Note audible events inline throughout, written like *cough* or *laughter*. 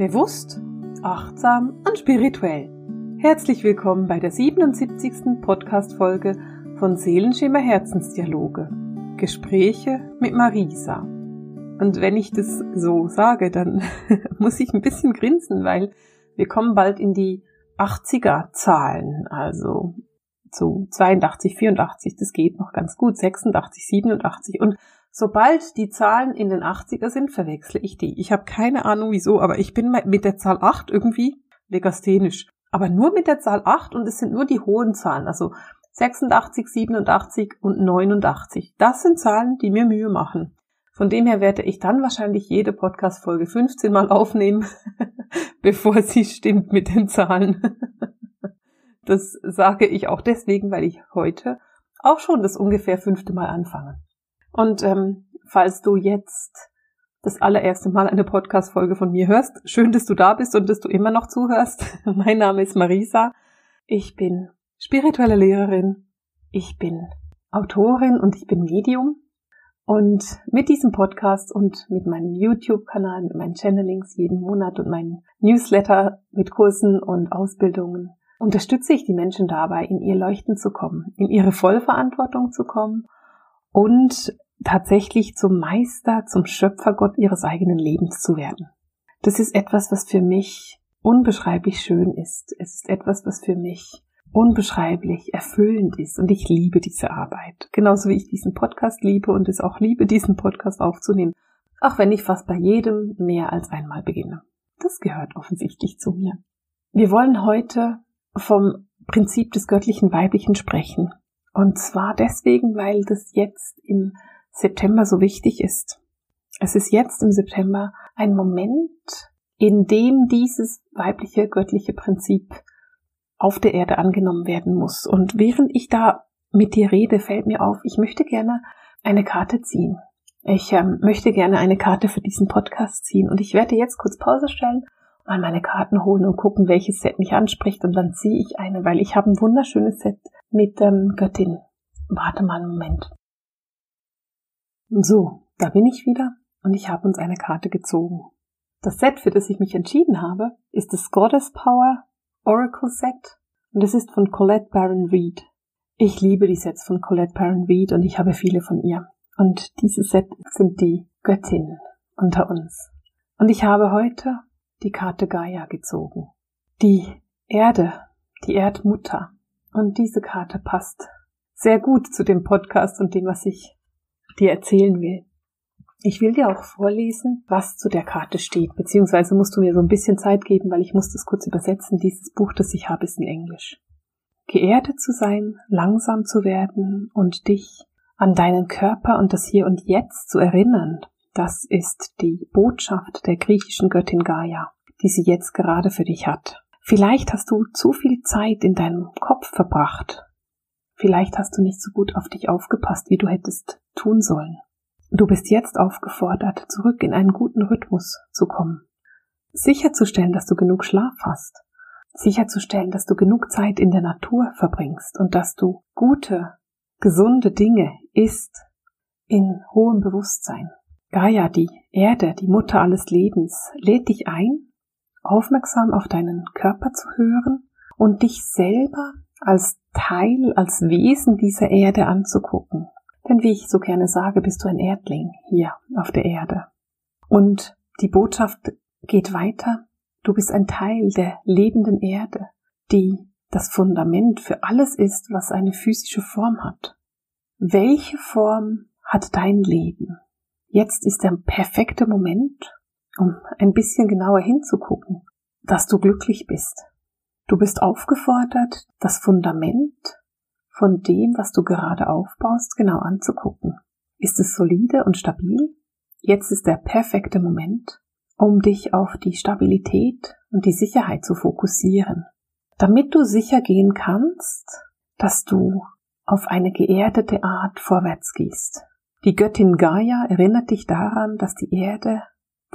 Bewusst, achtsam und spirituell. Herzlich willkommen bei der 77. Podcast-Folge von Seelenschimmer Herzensdialoge. Gespräche mit Marisa. Und wenn ich das so sage, dann *laughs* muss ich ein bisschen grinsen, weil wir kommen bald in die 80er Zahlen, also zu 82, 84, das geht noch ganz gut, 86, 87 und Sobald die Zahlen in den 80er sind, verwechsle ich die. Ich habe keine Ahnung wieso, aber ich bin mit der Zahl 8 irgendwie legasthenisch. Aber nur mit der Zahl 8 und es sind nur die hohen Zahlen, also 86, 87 und 89. Das sind Zahlen, die mir Mühe machen. Von dem her werde ich dann wahrscheinlich jede Podcast-Folge 15 Mal aufnehmen, *laughs* bevor sie stimmt mit den Zahlen. Das sage ich auch deswegen, weil ich heute auch schon das ungefähr fünfte Mal anfange. Und ähm, falls du jetzt das allererste Mal eine Podcast-Folge von mir hörst, schön, dass du da bist und dass du immer noch zuhörst. *laughs* mein Name ist Marisa. Ich bin spirituelle Lehrerin. Ich bin Autorin und ich bin Medium. Und mit diesem Podcast und mit meinem YouTube-Kanal, mit meinen Channelings jeden Monat und meinen Newsletter mit Kursen und Ausbildungen unterstütze ich die Menschen dabei, in ihr Leuchten zu kommen, in ihre Vollverantwortung zu kommen und tatsächlich zum Meister, zum Schöpfergott ihres eigenen Lebens zu werden. Das ist etwas, was für mich unbeschreiblich schön ist. Es ist etwas, was für mich unbeschreiblich erfüllend ist und ich liebe diese Arbeit. Genauso wie ich diesen Podcast liebe und es auch liebe, diesen Podcast aufzunehmen, auch wenn ich fast bei jedem mehr als einmal beginne. Das gehört offensichtlich zu mir. Wir wollen heute vom Prinzip des göttlichen Weiblichen sprechen und zwar deswegen, weil das jetzt im September so wichtig ist. Es ist jetzt im September ein Moment, in dem dieses weibliche göttliche Prinzip auf der Erde angenommen werden muss. Und während ich da mit dir rede, fällt mir auf, ich möchte gerne eine Karte ziehen. Ich ähm, möchte gerne eine Karte für diesen Podcast ziehen. Und ich werde jetzt kurz Pause stellen, mal meine Karten holen und gucken, welches Set mich anspricht. Und dann ziehe ich eine, weil ich habe ein wunderschönes Set mit ähm, Göttin. Warte mal einen Moment. So, da bin ich wieder und ich habe uns eine Karte gezogen. Das Set, für das ich mich entschieden habe, ist das Goddess Power Oracle Set und es ist von Colette Baron Reed. Ich liebe die Sets von Colette Baron Reed und ich habe viele von ihr. Und diese Set sind die Göttinnen unter uns. Und ich habe heute die Karte Gaia gezogen. Die Erde, die Erdmutter. Und diese Karte passt sehr gut zu dem Podcast und dem, was ich dir erzählen will. Ich will dir auch vorlesen, was zu der Karte steht, beziehungsweise musst du mir so ein bisschen Zeit geben, weil ich muss das kurz übersetzen. Dieses Buch, das ich habe, ist in Englisch. Geerdet zu sein, langsam zu werden und dich an deinen Körper und das Hier und Jetzt zu erinnern, das ist die Botschaft der griechischen Göttin Gaia, die sie jetzt gerade für dich hat. Vielleicht hast du zu viel Zeit in deinem Kopf verbracht. Vielleicht hast du nicht so gut auf dich aufgepasst, wie du hättest tun sollen. Du bist jetzt aufgefordert, zurück in einen guten Rhythmus zu kommen. Sicherzustellen, dass du genug Schlaf hast. Sicherzustellen, dass du genug Zeit in der Natur verbringst und dass du gute, gesunde Dinge isst in hohem Bewusstsein. Gaia, die Erde, die Mutter alles Lebens, lädt dich ein, aufmerksam auf deinen Körper zu hören und dich selber als Teil, als Wesen dieser Erde anzugucken. Denn wie ich so gerne sage, bist du ein Erdling hier auf der Erde. Und die Botschaft geht weiter. Du bist ein Teil der lebenden Erde, die das Fundament für alles ist, was eine physische Form hat. Welche Form hat dein Leben? Jetzt ist der perfekte Moment, um ein bisschen genauer hinzugucken, dass du glücklich bist. Du bist aufgefordert, das Fundament von dem, was du gerade aufbaust, genau anzugucken. Ist es solide und stabil? Jetzt ist der perfekte Moment, um dich auf die Stabilität und die Sicherheit zu fokussieren, damit du sicher gehen kannst, dass du auf eine geerdete Art vorwärts gehst. Die Göttin Gaia erinnert dich daran, dass die Erde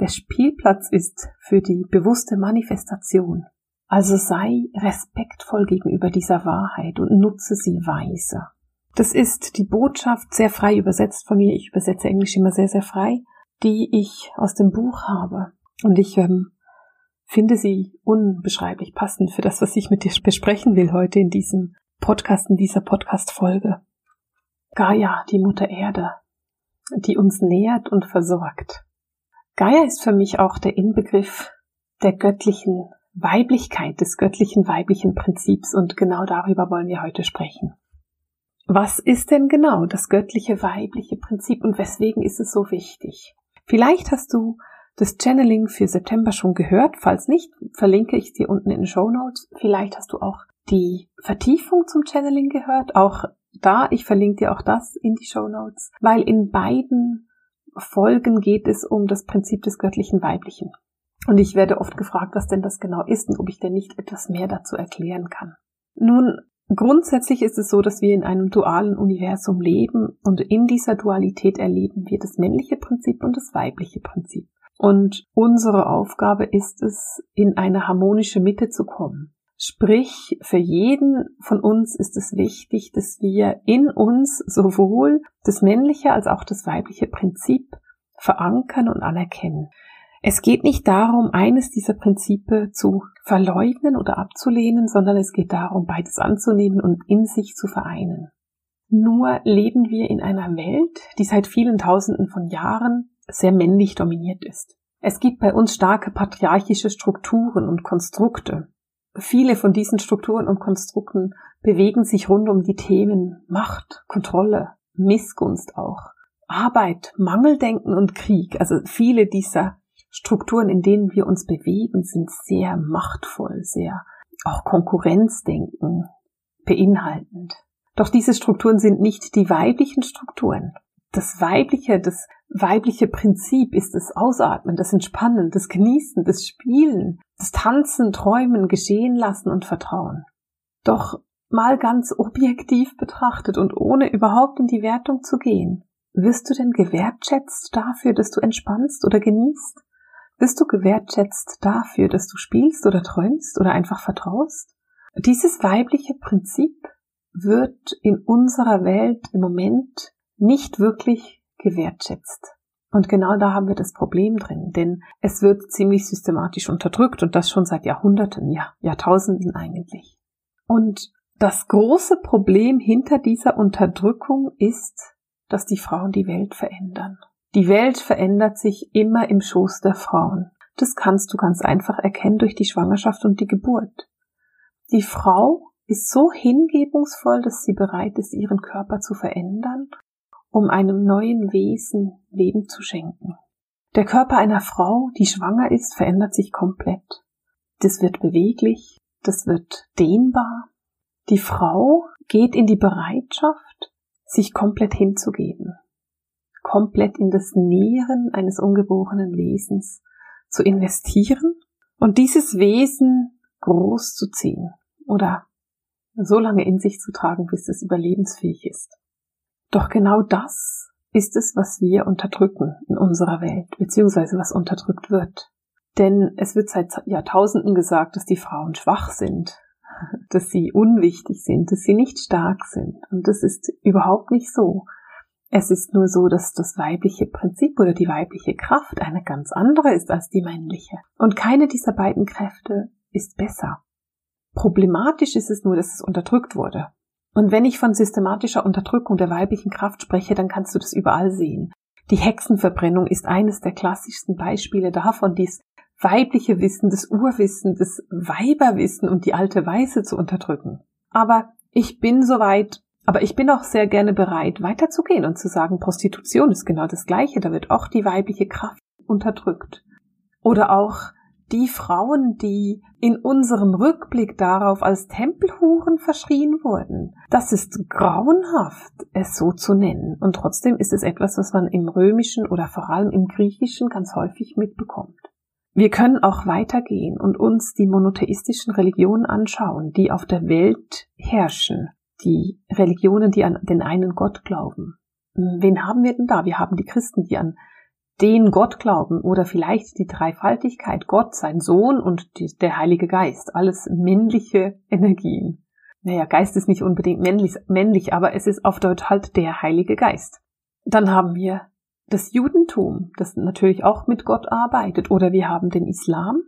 der Spielplatz ist für die bewusste Manifestation. Also sei respektvoll gegenüber dieser Wahrheit und nutze sie weise. Das ist die Botschaft sehr frei übersetzt von mir. Ich übersetze Englisch immer sehr, sehr frei, die ich aus dem Buch habe. Und ich ähm, finde sie unbeschreiblich passend für das, was ich mit dir besprechen will heute in diesem Podcast, in dieser Podcast-Folge. Gaia, die Mutter Erde, die uns nährt und versorgt. Gaia ist für mich auch der Inbegriff der göttlichen Weiblichkeit, des göttlichen weiblichen Prinzips und genau darüber wollen wir heute sprechen. Was ist denn genau das göttliche weibliche Prinzip und weswegen ist es so wichtig? Vielleicht hast du das Channeling für September schon gehört. Falls nicht, verlinke ich dir unten in den Show Notes. Vielleicht hast du auch die Vertiefung zum Channeling gehört. Auch da, ich verlinke dir auch das in die Show Notes, weil in beiden Folgen geht es um das Prinzip des göttlichen Weiblichen. Und ich werde oft gefragt, was denn das genau ist und ob ich denn nicht etwas mehr dazu erklären kann. Nun, grundsätzlich ist es so, dass wir in einem dualen Universum leben und in dieser Dualität erleben wir das männliche Prinzip und das weibliche Prinzip. Und unsere Aufgabe ist es, in eine harmonische Mitte zu kommen. Sprich, für jeden von uns ist es wichtig, dass wir in uns sowohl das männliche als auch das weibliche Prinzip verankern und anerkennen. Es geht nicht darum, eines dieser Prinzipe zu verleugnen oder abzulehnen, sondern es geht darum, beides anzunehmen und in sich zu vereinen. Nur leben wir in einer Welt, die seit vielen Tausenden von Jahren sehr männlich dominiert ist. Es gibt bei uns starke patriarchische Strukturen und Konstrukte. Viele von diesen Strukturen und Konstrukten bewegen sich rund um die Themen Macht, Kontrolle, Missgunst auch, Arbeit, Mangeldenken und Krieg. Also viele dieser Strukturen, in denen wir uns bewegen, sind sehr machtvoll, sehr auch Konkurrenzdenken beinhaltend. Doch diese Strukturen sind nicht die weiblichen Strukturen. Das weibliche, das weibliche Prinzip ist das Ausatmen, das Entspannen, das Genießen, das Spielen, das Tanzen, Träumen, Geschehen lassen und Vertrauen. Doch mal ganz objektiv betrachtet und ohne überhaupt in die Wertung zu gehen, wirst du denn gewertschätzt dafür, dass du entspannst oder genießt? Wirst du gewertschätzt dafür, dass du spielst oder träumst oder einfach vertraust? Dieses weibliche Prinzip wird in unserer Welt im Moment nicht wirklich gewertschätzt. Und genau da haben wir das Problem drin, denn es wird ziemlich systematisch unterdrückt und das schon seit Jahrhunderten, ja, Jahrtausenden eigentlich. Und das große Problem hinter dieser Unterdrückung ist, dass die Frauen die Welt verändern. Die Welt verändert sich immer im Schoß der Frauen. Das kannst du ganz einfach erkennen durch die Schwangerschaft und die Geburt. Die Frau ist so hingebungsvoll, dass sie bereit ist, ihren Körper zu verändern um einem neuen Wesen Leben zu schenken. Der Körper einer Frau, die schwanger ist, verändert sich komplett. Das wird beweglich, das wird dehnbar. Die Frau geht in die Bereitschaft, sich komplett hinzugeben, komplett in das Nähren eines ungeborenen Wesens zu investieren und dieses Wesen groß zu ziehen oder so lange in sich zu tragen, bis es überlebensfähig ist. Doch genau das ist es, was wir unterdrücken in unserer Welt, beziehungsweise was unterdrückt wird. Denn es wird seit Jahrtausenden gesagt, dass die Frauen schwach sind, *laughs* dass sie unwichtig sind, dass sie nicht stark sind. Und das ist überhaupt nicht so. Es ist nur so, dass das weibliche Prinzip oder die weibliche Kraft eine ganz andere ist als die männliche. Und keine dieser beiden Kräfte ist besser. Problematisch ist es nur, dass es unterdrückt wurde. Und wenn ich von systematischer Unterdrückung der weiblichen Kraft spreche, dann kannst du das überall sehen. Die Hexenverbrennung ist eines der klassischsten Beispiele davon, dies weibliche Wissen, das Urwissen, das Weiberwissen und die alte Weise zu unterdrücken. Aber ich bin soweit, aber ich bin auch sehr gerne bereit, weiterzugehen und zu sagen, Prostitution ist genau das Gleiche, da wird auch die weibliche Kraft unterdrückt. Oder auch die Frauen, die in unserem Rückblick darauf als Tempelhuren verschrien wurden. Das ist grauenhaft, es so zu nennen. Und trotzdem ist es etwas, was man im Römischen oder vor allem im Griechischen ganz häufig mitbekommt. Wir können auch weitergehen und uns die monotheistischen Religionen anschauen, die auf der Welt herrschen. Die Religionen, die an den einen Gott glauben. Wen haben wir denn da? Wir haben die Christen, die an den Gott glauben oder vielleicht die Dreifaltigkeit, Gott, sein Sohn und die, der Heilige Geist, alles männliche Energien. Naja, Geist ist nicht unbedingt männlich, männlich, aber es ist auf Deutsch halt der Heilige Geist. Dann haben wir das Judentum, das natürlich auch mit Gott arbeitet, oder wir haben den Islam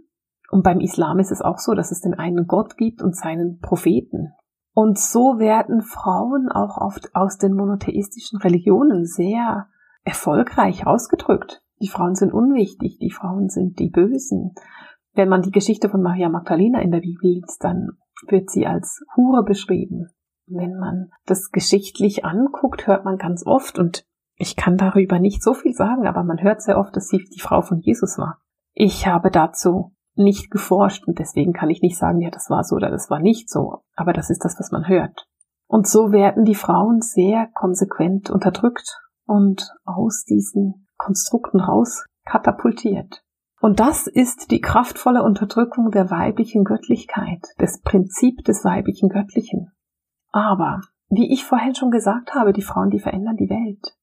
Und beim Islam ist es auch so, dass es den einen Gott gibt und seinen Propheten. Und so werden Frauen auch oft aus den monotheistischen Religionen sehr erfolgreich ausgedrückt. Die Frauen sind unwichtig, die Frauen sind die Bösen. Wenn man die Geschichte von Maria Magdalena in der Bibel liest, dann wird sie als Hure beschrieben. Wenn man das geschichtlich anguckt, hört man ganz oft, und ich kann darüber nicht so viel sagen, aber man hört sehr oft, dass sie die Frau von Jesus war. Ich habe dazu nicht geforscht und deswegen kann ich nicht sagen, ja, das war so oder das war nicht so. Aber das ist das, was man hört. Und so werden die Frauen sehr konsequent unterdrückt und aus diesen Konstrukten raus katapultiert. Und das ist die kraftvolle Unterdrückung der weiblichen Göttlichkeit, des Prinzip des weiblichen Göttlichen. Aber, wie ich vorhin schon gesagt habe, die Frauen, die verändern die Welt.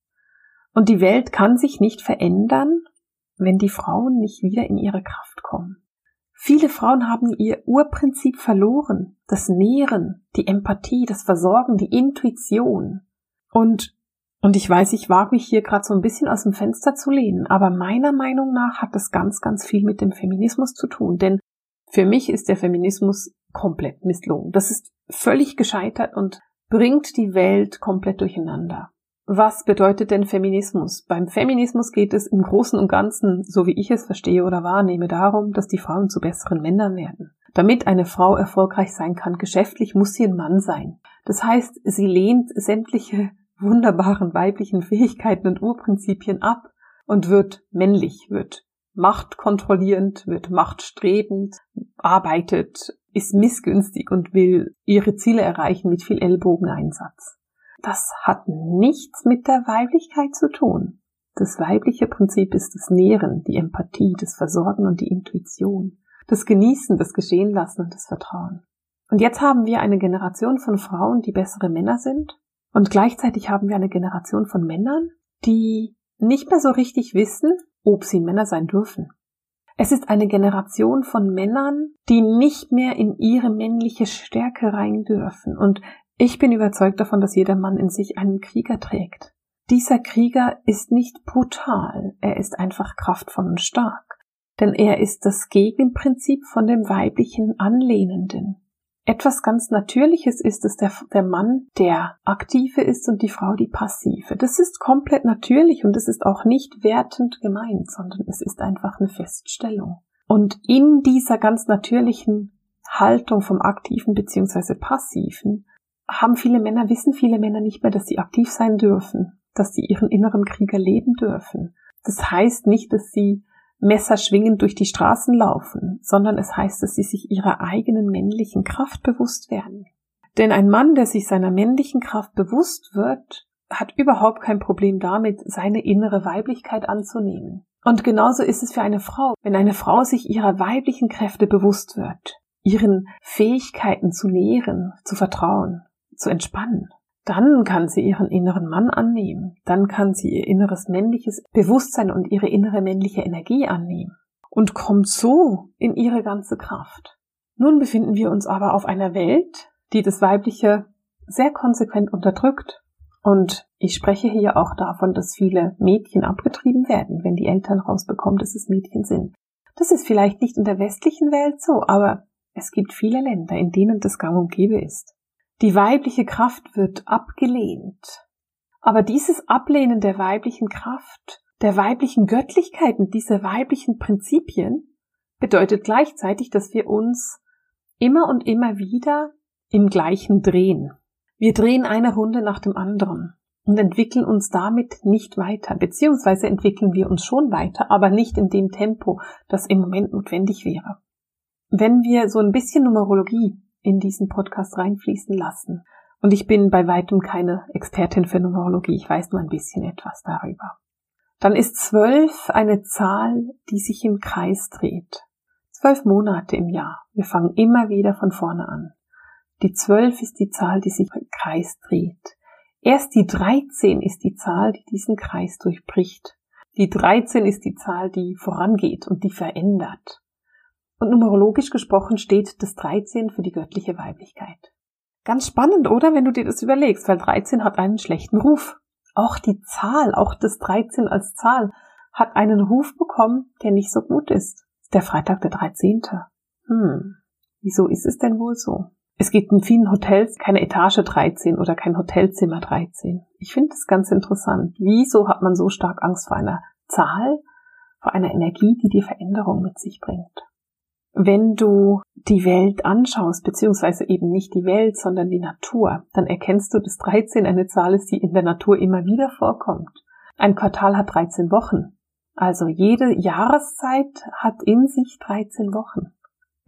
Und die Welt kann sich nicht verändern, wenn die Frauen nicht wieder in ihre Kraft kommen. Viele Frauen haben ihr Urprinzip verloren, das Nähren, die Empathie, das Versorgen, die Intuition. Und und ich weiß, ich wage mich hier gerade so ein bisschen aus dem Fenster zu lehnen, aber meiner Meinung nach hat das ganz, ganz viel mit dem Feminismus zu tun. Denn für mich ist der Feminismus komplett misslungen. Das ist völlig gescheitert und bringt die Welt komplett durcheinander. Was bedeutet denn Feminismus? Beim Feminismus geht es im Großen und Ganzen, so wie ich es verstehe oder wahrnehme, darum, dass die Frauen zu besseren Männern werden. Damit eine Frau erfolgreich sein kann, geschäftlich muss sie ein Mann sein. Das heißt, sie lehnt sämtliche wunderbaren weiblichen Fähigkeiten und Urprinzipien ab und wird männlich, wird machtkontrollierend, wird machtstrebend, arbeitet, ist missgünstig und will ihre Ziele erreichen mit viel Ellbogeneinsatz. Das hat nichts mit der Weiblichkeit zu tun. Das weibliche Prinzip ist das Nähren, die Empathie, das Versorgen und die Intuition, das Genießen, das Geschehen lassen und das Vertrauen. Und jetzt haben wir eine Generation von Frauen, die bessere Männer sind und gleichzeitig haben wir eine Generation von Männern, die nicht mehr so richtig wissen, ob sie Männer sein dürfen. Es ist eine Generation von Männern, die nicht mehr in ihre männliche Stärke rein dürfen. Und ich bin überzeugt davon, dass jeder Mann in sich einen Krieger trägt. Dieser Krieger ist nicht brutal, er ist einfach kraftvoll und stark. Denn er ist das Gegenprinzip von dem weiblichen Anlehnenden. Etwas ganz Natürliches ist es der, der Mann, der aktive ist und die Frau, die passive. Das ist komplett natürlich und es ist auch nicht wertend gemeint, sondern es ist einfach eine Feststellung. Und in dieser ganz natürlichen Haltung vom aktiven beziehungsweise passiven haben viele Männer, wissen viele Männer nicht mehr, dass sie aktiv sein dürfen, dass sie ihren inneren Krieger leben dürfen. Das heißt nicht, dass sie messerschwingend durch die Straßen laufen, sondern es heißt, dass sie sich ihrer eigenen männlichen Kraft bewusst werden. Denn ein Mann, der sich seiner männlichen Kraft bewusst wird, hat überhaupt kein Problem damit, seine innere Weiblichkeit anzunehmen. Und genauso ist es für eine Frau. Wenn eine Frau sich ihrer weiblichen Kräfte bewusst wird, ihren Fähigkeiten zu nähren, zu vertrauen, zu entspannen, dann kann sie ihren inneren Mann annehmen, dann kann sie ihr inneres männliches Bewusstsein und ihre innere männliche Energie annehmen und kommt so in ihre ganze Kraft. Nun befinden wir uns aber auf einer Welt, die das Weibliche sehr konsequent unterdrückt. Und ich spreche hier auch davon, dass viele Mädchen abgetrieben werden, wenn die Eltern rausbekommen, dass es Mädchen sind. Das ist vielleicht nicht in der westlichen Welt so, aber es gibt viele Länder, in denen das gang und gäbe ist. Die weibliche Kraft wird abgelehnt. Aber dieses Ablehnen der weiblichen Kraft, der weiblichen Göttlichkeiten, dieser weiblichen Prinzipien bedeutet gleichzeitig, dass wir uns immer und immer wieder im gleichen drehen. Wir drehen eine Runde nach dem anderen und entwickeln uns damit nicht weiter, beziehungsweise entwickeln wir uns schon weiter, aber nicht in dem Tempo, das im Moment notwendig wäre. Wenn wir so ein bisschen Numerologie in diesen Podcast reinfließen lassen. Und ich bin bei weitem keine Expertin für Numerologie, ich weiß nur ein bisschen etwas darüber. Dann ist zwölf eine Zahl, die sich im Kreis dreht. Zwölf Monate im Jahr. Wir fangen immer wieder von vorne an. Die zwölf ist die Zahl, die sich im Kreis dreht. Erst die 13 ist die Zahl, die diesen Kreis durchbricht. Die 13 ist die Zahl, die vorangeht und die verändert. Und numerologisch gesprochen steht das 13 für die göttliche Weiblichkeit. Ganz spannend, oder? Wenn du dir das überlegst, weil 13 hat einen schlechten Ruf. Auch die Zahl, auch das 13 als Zahl hat einen Ruf bekommen, der nicht so gut ist. Der Freitag der 13. Hm, wieso ist es denn wohl so? Es gibt in vielen Hotels keine Etage 13 oder kein Hotelzimmer 13. Ich finde das ganz interessant. Wieso hat man so stark Angst vor einer Zahl, vor einer Energie, die die Veränderung mit sich bringt? Wenn du die Welt anschaust, beziehungsweise eben nicht die Welt, sondern die Natur, dann erkennst du, dass 13 eine Zahl ist, die in der Natur immer wieder vorkommt. Ein Quartal hat 13 Wochen. Also jede Jahreszeit hat in sich 13 Wochen.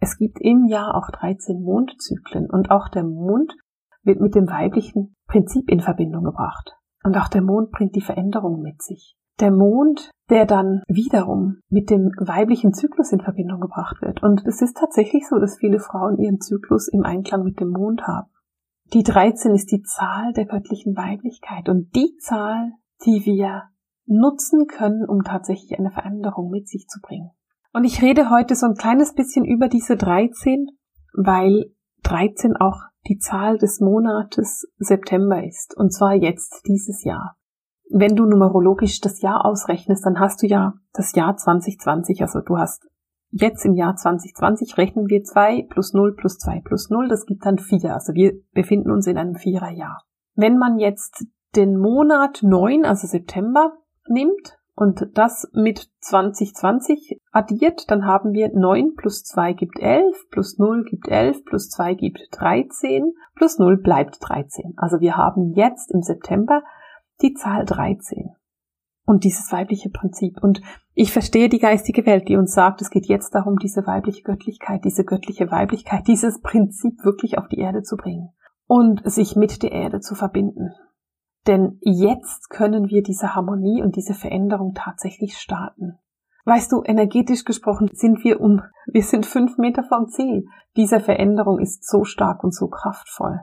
Es gibt im Jahr auch 13 Mondzyklen und auch der Mond wird mit dem weiblichen Prinzip in Verbindung gebracht. Und auch der Mond bringt die Veränderung mit sich. Der Mond, der dann wiederum mit dem weiblichen Zyklus in Verbindung gebracht wird. Und es ist tatsächlich so, dass viele Frauen ihren Zyklus im Einklang mit dem Mond haben. Die 13 ist die Zahl der göttlichen Weiblichkeit und die Zahl, die wir nutzen können, um tatsächlich eine Veränderung mit sich zu bringen. Und ich rede heute so ein kleines bisschen über diese 13, weil 13 auch die Zahl des Monates September ist. Und zwar jetzt dieses Jahr. Wenn du numerologisch das Jahr ausrechnest, dann hast du ja das Jahr 2020. Also du hast jetzt im Jahr 2020 rechnen wir 2 plus 0 plus 2 plus 0. Das gibt dann 4. Also wir befinden uns in einem Viererjahr. Wenn man jetzt den Monat 9, also September, nimmt, und das mit 2020 addiert, dann haben wir 9 plus 2 gibt 11, plus 0 gibt 11, plus 2 gibt 13, plus 0 bleibt 13. Also wir haben jetzt im September die Zahl 13. Und dieses weibliche Prinzip. Und ich verstehe die geistige Welt, die uns sagt, es geht jetzt darum, diese weibliche Göttlichkeit, diese göttliche Weiblichkeit, dieses Prinzip wirklich auf die Erde zu bringen und sich mit der Erde zu verbinden. Denn jetzt können wir diese Harmonie und diese Veränderung tatsächlich starten. Weißt du, energetisch gesprochen sind wir um, wir sind fünf Meter vom Ziel. Diese Veränderung ist so stark und so kraftvoll.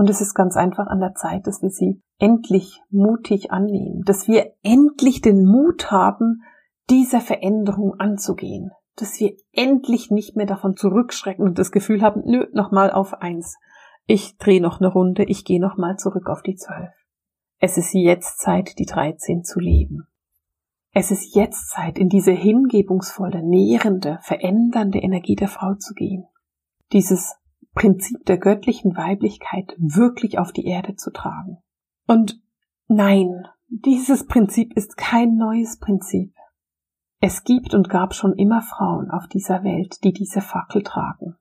Und es ist ganz einfach an der Zeit, dass wir sie endlich mutig annehmen, dass wir endlich den Mut haben, diese Veränderung anzugehen, dass wir endlich nicht mehr davon zurückschrecken und das Gefühl haben, nö, nochmal auf eins. Ich drehe noch eine Runde, ich gehe nochmal zurück auf die zwölf. Es ist jetzt Zeit, die 13 zu leben. Es ist jetzt Zeit, in diese hingebungsvolle, nährende, verändernde Energie der Frau zu gehen. Dieses Prinzip der göttlichen Weiblichkeit wirklich auf die Erde zu tragen. Und nein, dieses Prinzip ist kein neues Prinzip. Es gibt und gab schon immer Frauen auf dieser Welt, die diese Fackel tragen.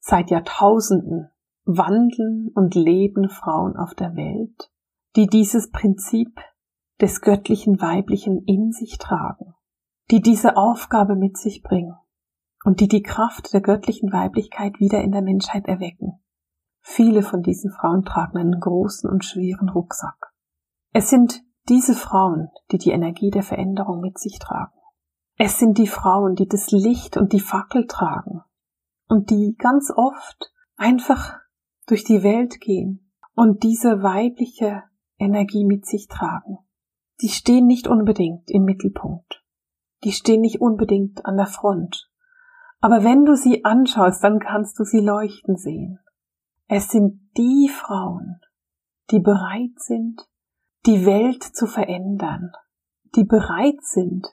Seit Jahrtausenden wandeln und leben Frauen auf der Welt die dieses Prinzip des göttlichen Weiblichen in sich tragen, die diese Aufgabe mit sich bringen und die die Kraft der göttlichen Weiblichkeit wieder in der Menschheit erwecken. Viele von diesen Frauen tragen einen großen und schweren Rucksack. Es sind diese Frauen, die die Energie der Veränderung mit sich tragen. Es sind die Frauen, die das Licht und die Fackel tragen und die ganz oft einfach durch die Welt gehen und diese weibliche Energie mit sich tragen. Die stehen nicht unbedingt im Mittelpunkt. Die stehen nicht unbedingt an der Front. Aber wenn du sie anschaust, dann kannst du sie leuchten sehen. Es sind die Frauen, die bereit sind, die Welt zu verändern, die bereit sind,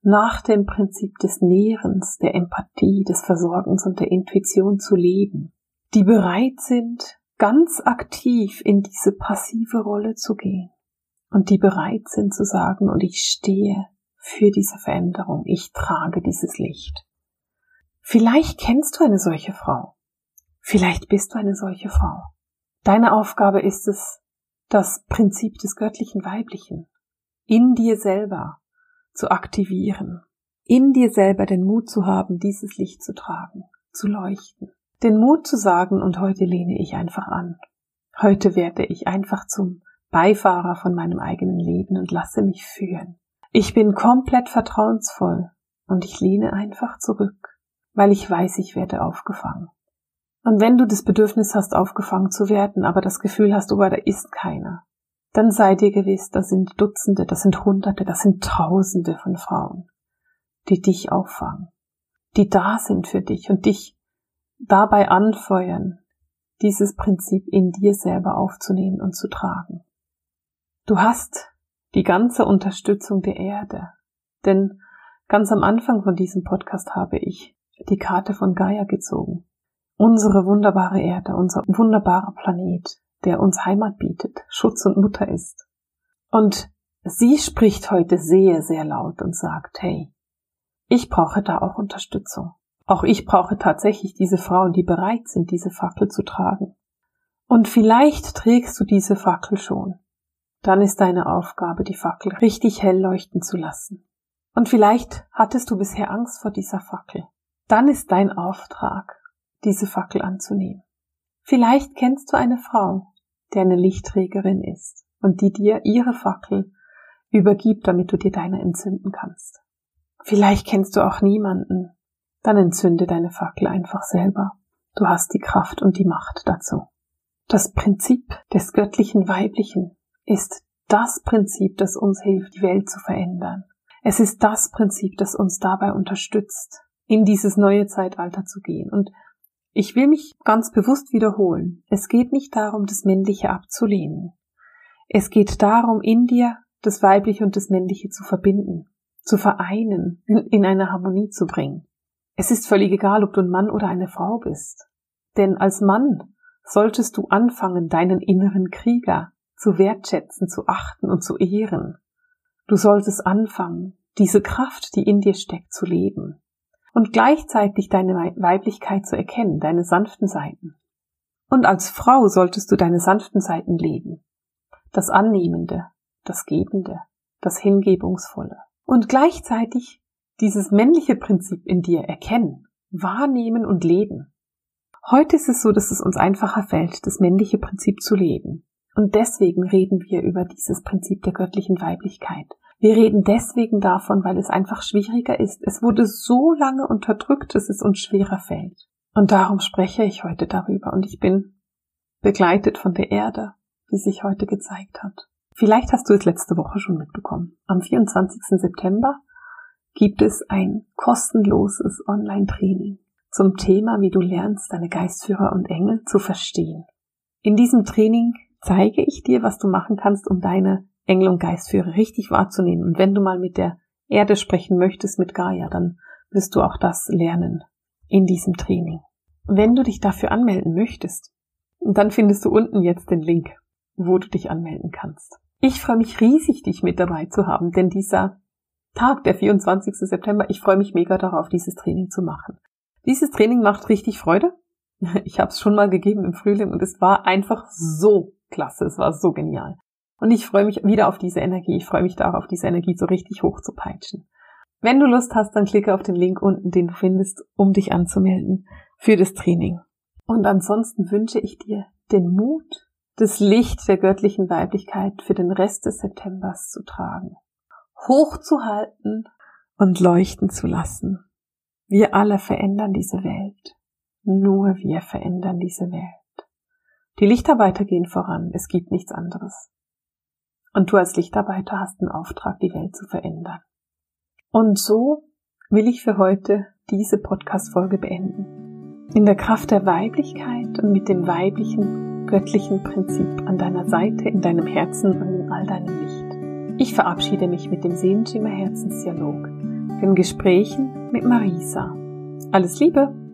nach dem Prinzip des Nährens, der Empathie, des Versorgens und der Intuition zu leben, die bereit sind, ganz aktiv in diese passive Rolle zu gehen und die bereit sind zu sagen, und ich stehe für diese Veränderung, ich trage dieses Licht. Vielleicht kennst du eine solche Frau. Vielleicht bist du eine solche Frau. Deine Aufgabe ist es, das Prinzip des göttlichen Weiblichen in dir selber zu aktivieren, in dir selber den Mut zu haben, dieses Licht zu tragen, zu leuchten den Mut zu sagen, und heute lehne ich einfach an. Heute werde ich einfach zum Beifahrer von meinem eigenen Leben und lasse mich führen. Ich bin komplett vertrauensvoll und ich lehne einfach zurück, weil ich weiß, ich werde aufgefangen. Und wenn du das Bedürfnis hast, aufgefangen zu werden, aber das Gefühl hast, oh, da ist keiner, dann sei dir gewiss, das sind Dutzende, das sind Hunderte, das sind Tausende von Frauen, die dich auffangen, die da sind für dich und dich dabei anfeuern, dieses Prinzip in dir selber aufzunehmen und zu tragen. Du hast die ganze Unterstützung der Erde, denn ganz am Anfang von diesem Podcast habe ich die Karte von Gaia gezogen. Unsere wunderbare Erde, unser wunderbarer Planet, der uns Heimat bietet, Schutz und Mutter ist. Und sie spricht heute sehr, sehr laut und sagt, hey, ich brauche da auch Unterstützung. Auch ich brauche tatsächlich diese Frauen, die bereit sind, diese Fackel zu tragen. Und vielleicht trägst du diese Fackel schon. Dann ist deine Aufgabe, die Fackel richtig hell leuchten zu lassen. Und vielleicht hattest du bisher Angst vor dieser Fackel. Dann ist dein Auftrag, diese Fackel anzunehmen. Vielleicht kennst du eine Frau, die eine Lichtträgerin ist und die dir ihre Fackel übergibt, damit du dir deine entzünden kannst. Vielleicht kennst du auch niemanden, dann entzünde deine Fackel einfach selber. Du hast die Kraft und die Macht dazu. Das Prinzip des göttlichen Weiblichen ist das Prinzip, das uns hilft, die Welt zu verändern. Es ist das Prinzip, das uns dabei unterstützt, in dieses neue Zeitalter zu gehen. Und ich will mich ganz bewusst wiederholen. Es geht nicht darum, das Männliche abzulehnen. Es geht darum, in dir das Weibliche und das Männliche zu verbinden, zu vereinen, in eine Harmonie zu bringen. Es ist völlig egal, ob du ein Mann oder eine Frau bist. Denn als Mann solltest du anfangen, deinen inneren Krieger zu wertschätzen, zu achten und zu ehren. Du solltest anfangen, diese Kraft, die in dir steckt, zu leben und gleichzeitig deine Weiblichkeit zu erkennen, deine sanften Seiten. Und als Frau solltest du deine sanften Seiten leben, das Annehmende, das Gebende, das Hingebungsvolle und gleichzeitig dieses männliche Prinzip in dir erkennen, wahrnehmen und leben. Heute ist es so, dass es uns einfacher fällt, das männliche Prinzip zu leben. Und deswegen reden wir über dieses Prinzip der göttlichen Weiblichkeit. Wir reden deswegen davon, weil es einfach schwieriger ist. Es wurde so lange unterdrückt, dass es uns schwerer fällt. Und darum spreche ich heute darüber. Und ich bin begleitet von der Erde, die sich heute gezeigt hat. Vielleicht hast du es letzte Woche schon mitbekommen. Am 24. September gibt es ein kostenloses Online-Training zum Thema, wie du lernst, deine Geistführer und Engel zu verstehen. In diesem Training zeige ich dir, was du machen kannst, um deine Engel und Geistführer richtig wahrzunehmen. Und wenn du mal mit der Erde sprechen möchtest, mit Gaia, dann wirst du auch das lernen in diesem Training. Wenn du dich dafür anmelden möchtest, dann findest du unten jetzt den Link, wo du dich anmelden kannst. Ich freue mich riesig, dich mit dabei zu haben, denn dieser Tag, der 24. September, ich freue mich mega darauf, dieses Training zu machen. Dieses Training macht richtig Freude. *laughs* Ich habe es schon mal gegeben im Frühling und es war einfach so klasse, es war so genial. Und ich freue mich wieder auf diese Energie. Ich freue mich darauf, diese Energie so richtig hoch zu peitschen. Wenn du Lust hast, dann klicke auf den Link unten, den du findest, um dich anzumelden für das Training. Und ansonsten wünsche ich dir den Mut, das Licht der göttlichen Weiblichkeit für den Rest des Septembers zu tragen, hochzuhalten und leuchten zu lassen. Wir alle verändern diese Welt. Nur wir verändern diese Welt. Die Lichtarbeiter gehen voran, es gibt nichts anderes. Und du als Lichtarbeiter hast einen Auftrag, die Welt zu verändern. Und so will ich für heute diese Podcast-Folge beenden. In der Kraft der Weiblichkeit und mit dem weiblichen, göttlichen Prinzip an deiner Seite, in deinem Herzen und in all deinem Licht. Ich verabschiede mich mit dem Seelenschimmer Herzensdialog, den Gesprächen mit Marisa. Alles Liebe!